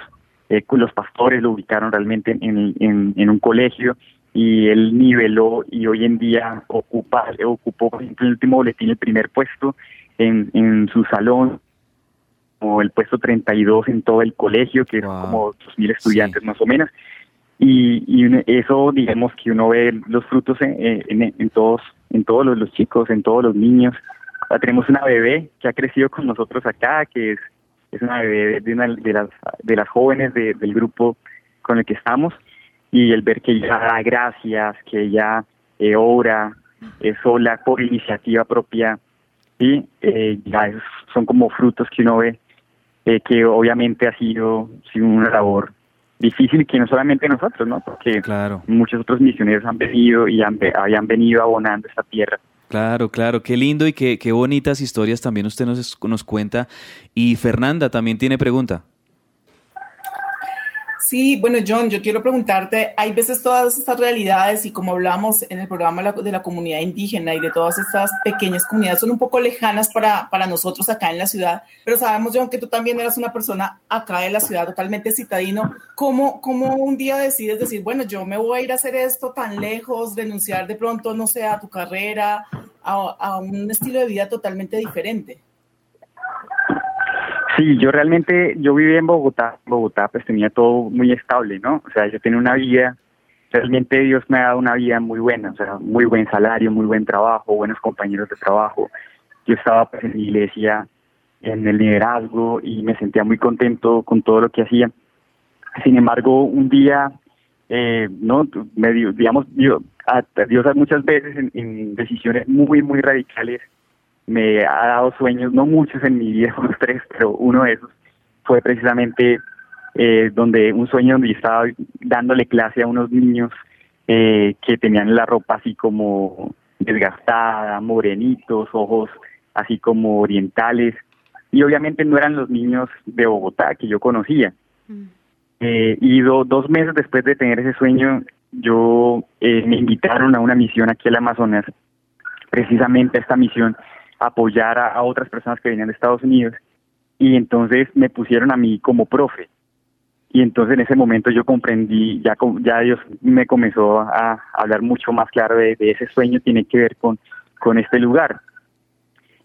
los pastores lo ubicaron realmente en, en, en un colegio y él niveló y hoy en día ocupa, ocupó, por ejemplo, el último boletín el primer puesto en, en su salón, o el puesto 32 en todo el colegio, que es como 2.000 estudiantes más o menos. Y, y eso, digamos que uno ve los frutos en, en, todos en todos los, chicos, en todos los niños. tenemos una bebé que ha crecido con nosotros acá, que es, es una bebé de, una, de, las, de las jóvenes del grupo con el que estamos y el ver que ella da gracias, que ella eh, obra eh, sola por iniciativa propia, y eh, ya son como frutos que uno ve eh, que obviamente ha sido, sido una labor difícil y que no solamente nosotros, ¿no? Porque muchos otros misioneros han venido y han, habían venido abonando esta tierra Claro, claro, qué lindo y qué, qué bonitas historias también usted nos, nos cuenta. Y Fernanda también tiene pregunta. Sí, bueno, John, yo quiero preguntarte, hay veces todas estas realidades y como hablamos en el programa de la comunidad indígena y de todas estas pequeñas comunidades son un poco lejanas para, para nosotros acá en la ciudad, pero sabemos, John, que tú también eras una persona acá en la ciudad totalmente citadino. ¿Cómo, ¿Cómo un día decides decir, bueno, yo me voy a ir a hacer esto tan lejos, denunciar de pronto, no sé, a tu carrera, a, a un estilo de vida totalmente diferente? Sí, yo realmente, yo vivía en Bogotá, Bogotá pues tenía todo muy estable, ¿no? O sea, yo tenía una vida, realmente Dios me ha dado una vida muy buena, o sea, muy buen salario, muy buen trabajo, buenos compañeros de trabajo. Yo estaba pues en la iglesia, en el liderazgo y me sentía muy contento con todo lo que hacía. Sin embargo, un día, eh, no, me dio, digamos, Dios, Dios muchas veces en, en decisiones muy, muy radicales me ha dado sueños, no muchos en mi vida, [LAUGHS] unos tres, pero uno de esos fue precisamente eh, donde un sueño donde yo estaba dándole clase a unos niños eh, que tenían la ropa así como desgastada, morenitos, ojos así como orientales, y obviamente no eran los niños de Bogotá que yo conocía. Mm. Eh, y dos meses después de tener ese sueño, yo me invitaron a una misión aquí al Amazonas, precisamente a esta misión apoyar a, otras personas que venían de Estados Unidos y entonces me pusieron a mí como profe y entonces en ese momento yo comprendí, ya, ya Dios me comenzó a hablar mucho más claro de, ese sueño, tiene que ver con, con este lugar.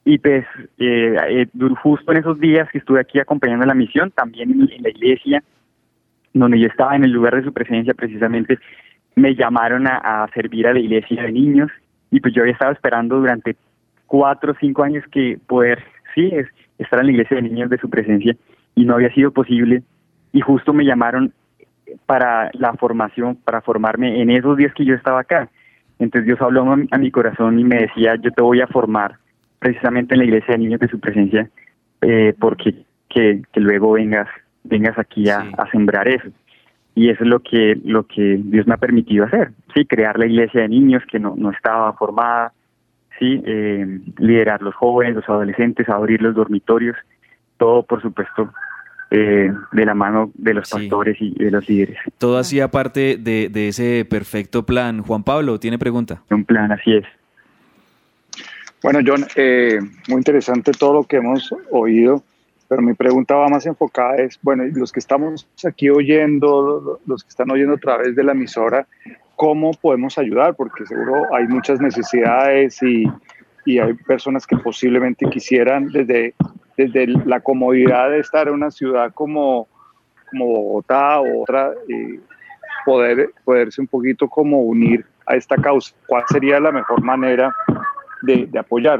Y pues eh, eh justo en esos días que estuve aquí acompañando la misión, también en, la iglesia, donde yo estaba en el lugar de su presencia precisamente, me llamaron a, a servir a la iglesia de niños y pues yo había estado esperando durante cuatro o cinco años que poder, sí, es, estar en la iglesia de niños de su presencia y no había sido posible y justo me llamaron para la formación, para formarme en esos días que yo estaba acá. Entonces Dios habló a mi corazón y me decía, yo te voy a formar precisamente en la iglesia de niños de su presencia, eh, porque que, que, luego vengas, vengas aquí a, a, sembrar eso. Y eso es lo que, lo que Dios me ha permitido hacer, sí, crear la iglesia de niños que no, no estaba formada, ¿sí? Eh, liderar los jóvenes, los adolescentes, abrir los dormitorios, todo por supuesto eh, de la mano de los pastores y de los líderes. Todo hacía parte de, de, ese perfecto plan. Juan Pablo, ¿tiene pregunta? Un plan, así es. Bueno, John, eh, muy interesante todo lo que hemos oído, pero mi pregunta va más enfocada es, bueno, los que estamos aquí oyendo, los que están oyendo a través de la emisora, cómo podemos ayudar, porque seguro hay muchas necesidades y, y hay personas que posiblemente quisieran desde, desde la comodidad de estar en una ciudad como, como Bogotá o otra, eh, poder, poderse un poquito como unir a esta causa. ¿Cuál sería la mejor manera de, apoyar?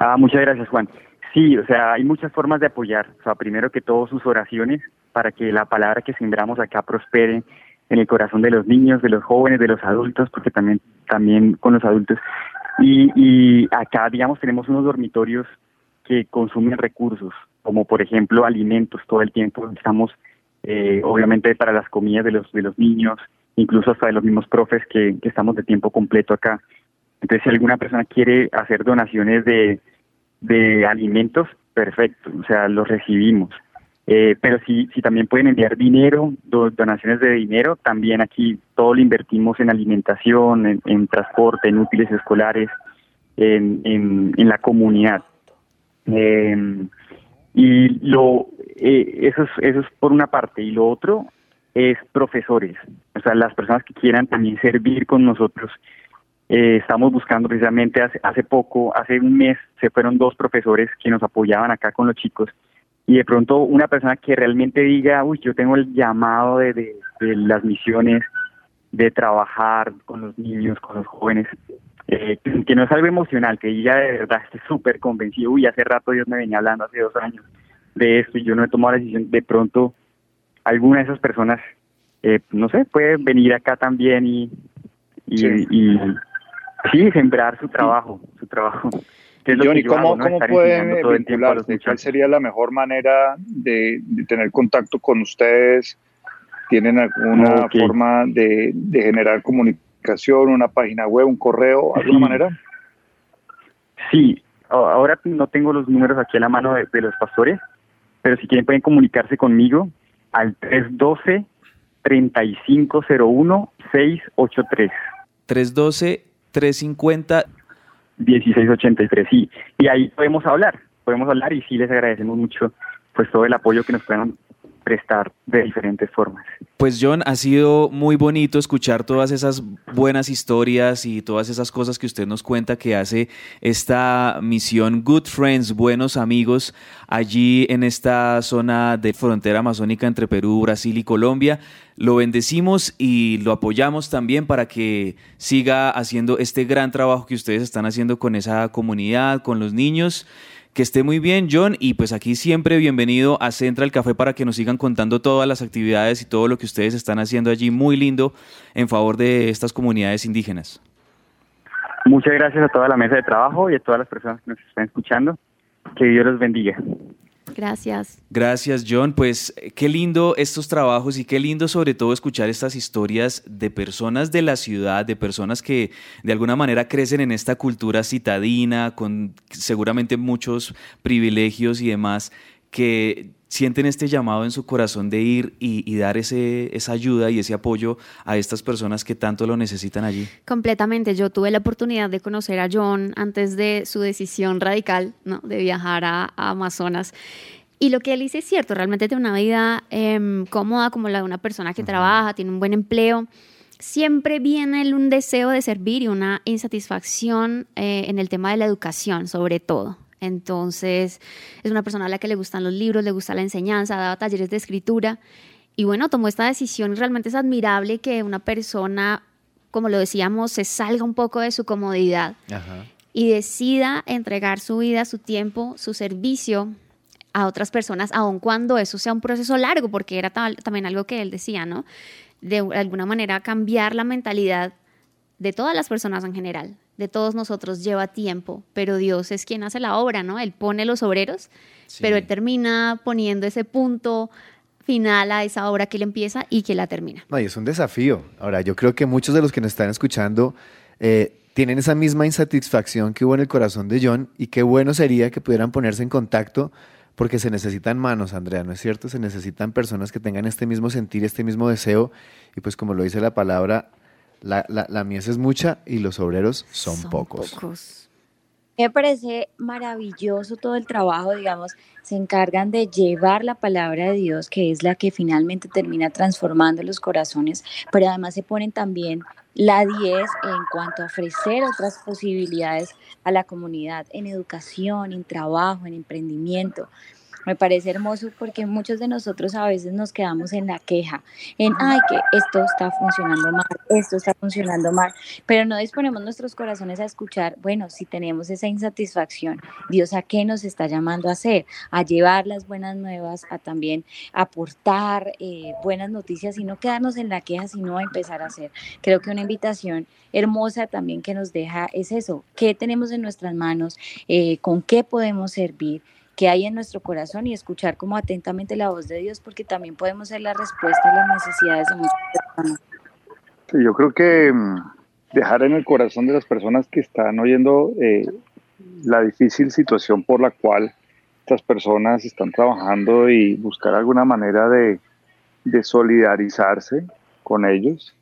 Ah, muchas gracias, Juan. Sí, o sea, hay muchas formas de apoyar. O sea, primero que todo sus oraciones para que la palabra que sembramos acá prospere en el corazón de los niños, de los jóvenes, de los adultos, porque también, también con los adultos. Y, y acá, digamos, tenemos unos dormitorios que consumen recursos, como por ejemplo alimentos todo el tiempo. Estamos, eh, obviamente, para las comidas de los, de los niños, incluso hasta de los mismos profes que, que estamos de tiempo completo acá. Entonces, si alguna persona quiere hacer donaciones de, de alimentos, perfecto, o sea, los recibimos. Eh, pero si, si también pueden enviar dinero, donaciones de dinero, también aquí todo lo invertimos en alimentación, en, transporte, en útiles escolares, en, en, la comunidad. Em, y lo eh, eso, es, eso es por una parte. Y lo otro es profesores, o sea, las personas que quieran también servir con nosotros. Eh, estamos buscando precisamente hace, hace poco, hace un mes, se fueron dos profesores que nos apoyaban acá con los chicos y de pronto una persona que realmente diga, uy, yo tengo el llamado de, de, las misiones, de trabajar con los niños, con los jóvenes, eh, que no es algo emocional, que ella de verdad esté súper convencido, uy, hace rato Dios me venía hablando, hace dos años, de esto y yo no he tomado la decisión, de pronto alguna de esas personas, eh, no sé, puede venir acá también y, y, sí. y sí, sembrar su trabajo, su trabajo. Johnny, ¿cómo, ¿cómo pueden vincularse? ¿Cuál sería la mejor manera de, tener contacto con ustedes? ¿Tienen alguna forma de, generar comunicación, una página web, un correo, alguna manera? Sí, ahora no tengo los números aquí a la mano de, los pastores, pero si quieren pueden comunicarse conmigo al 312 3501 683. 312 350 1683, sí. Y ahí podemos hablar, podemos hablar y sí les agradecemos mucho pues todo el apoyo que nos puedan prestar de diferentes formas. Pues John, ha sido muy bonito escuchar todas esas buenas historias y todas esas cosas que usted nos cuenta que hace esta misión Good Friends, buenos amigos, allí en esta zona de frontera amazónica entre Perú, Brasil y Colombia. Lo bendecimos y lo apoyamos también para que siga haciendo este gran trabajo que ustedes están haciendo con esa comunidad, con los niños. Que esté muy bien, John, y pues aquí siempre bienvenido a Central Café para que nos sigan contando todas las actividades y todo lo que ustedes están haciendo allí muy lindo en favor de estas comunidades indígenas. Muchas gracias a toda la mesa de trabajo y a todas las personas que nos están escuchando. Que Dios los bendiga. Gracias. Gracias, John. Pues qué lindo estos trabajos y qué lindo sobre todo escuchar estas historias de personas de la ciudad, de personas que de alguna manera crecen en esta cultura citadina, con seguramente muchos privilegios y demás, que sienten este llamado en su corazón de ir y, dar ese, esa ayuda y ese apoyo a estas personas que tanto lo necesitan allí. Completamente. Yo tuve la oportunidad de conocer a John antes de su decisión radical ¿no? de viajar a, Amazonas. Y lo que él dice es cierto, realmente tiene una vida em, cómoda como la de una persona que trabaja, tiene un buen empleo. Siempre viene un deseo de servir y una insatisfacción eh, en el tema de la educación, sobre todo. Entonces, es una persona a la que le gustan los libros, le gusta la enseñanza, daba talleres de escritura. Y bueno, tomó esta decisión y realmente es admirable que una persona, como lo decíamos, se salga un poco de su comodidad y decida entregar su vida, su tiempo, su servicio a otras personas, aun cuando eso sea un proceso largo, porque era también algo que él decía, ¿no? De alguna manera cambiar la mentalidad de todas las personas en general, de todos nosotros lleva tiempo, pero Dios es quien hace la obra, ¿no? Él pone los obreros, pero Él termina poniendo ese punto final a esa obra que Él empieza y que la termina. No, y es un desafío. Ahora, yo creo que muchos de los que nos están escuchando eh, tienen esa misma insatisfacción que hubo en el corazón de John y qué bueno sería que pudieran ponerse en contacto porque se necesitan manos, Andrea, ¿no es cierto? Se necesitan personas que tengan este mismo sentir, este mismo deseo y pues como lo dice la palabra, la, la, mies es mucha y los obreros son, pocos. Me parece maravilloso todo el trabajo, digamos, se encargan de llevar la palabra de Dios, que es la que finalmente termina transformando los corazones, pero además se ponen también la 10 en cuanto a ofrecer otras posibilidades a la comunidad en educación, en trabajo, en emprendimiento. Me parece hermoso porque muchos de nosotros a veces nos quedamos en la queja, en, ay, que esto está funcionando mal, esto está funcionando mal, pero no disponemos nuestros corazones a escuchar, bueno, si tenemos esa insatisfacción, Dios a qué nos está llamando a hacer, a llevar las buenas nuevas, a también aportar eh, buenas noticias y no quedarnos en la queja, sino a empezar a hacer. Creo que una invitación hermosa también que nos deja es eso, qué tenemos en nuestras manos, eh, con qué podemos servir que hay en nuestro corazón y escuchar como atentamente la voz de Dios, porque también podemos ser la respuesta a las necesidades de muchas personas. yo creo que mm, dejar en el corazón de las personas que están oyendo eh, la difícil situación por la cual estas personas están trabajando y buscar alguna manera de, solidarizarse con ellos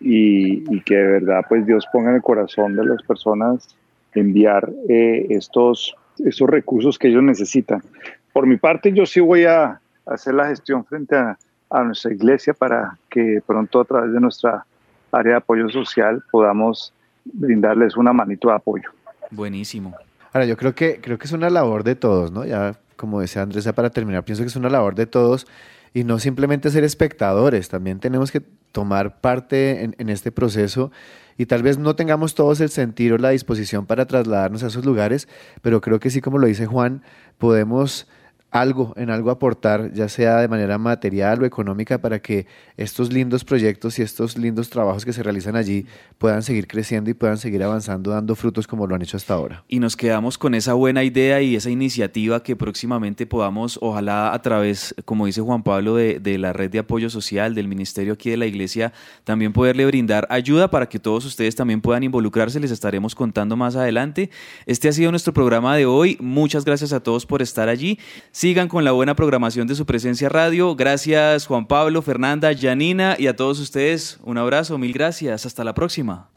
y, que de verdad pues Dios ponga en el corazón de las personas enviar eh, estos esos recursos que ellos necesitan. Por mi parte, yo sí voy a hacer la gestión frente a, nuestra iglesia para que pronto a través de nuestra área de apoyo social podamos brindarles una manito de apoyo. Buenísimo. Ahora, yo creo que, creo que es una labor de todos, ¿no? Ya, como decía Andrés, para terminar, pienso que es una labor de todos y no simplemente ser espectadores, también tenemos que tomar parte en, en este proceso y tal vez no tengamos todos el sentido o la disposición para trasladarnos a esos lugares, pero creo que sí, como lo dice Juan, podemos algo, en algo aportar, ya sea de manera material o económica, para que estos lindos proyectos y estos lindos trabajos que se realizan allí puedan seguir creciendo y puedan seguir avanzando, dando frutos como lo han hecho hasta ahora. Y nos quedamos con esa buena idea y esa iniciativa que próximamente podamos, ojalá a través, como dice Juan Pablo, de, de la red de apoyo social, del ministerio aquí de la iglesia, también poderle brindar ayuda para que todos ustedes también puedan involucrarse. Les estaremos contando más adelante. Este ha sido nuestro programa de hoy. Muchas gracias a todos por estar allí. Sigan con la buena programación de su presencia radio. Gracias Juan Pablo, Fernanda, Janina y a todos ustedes. Un abrazo, mil gracias. Hasta la próxima.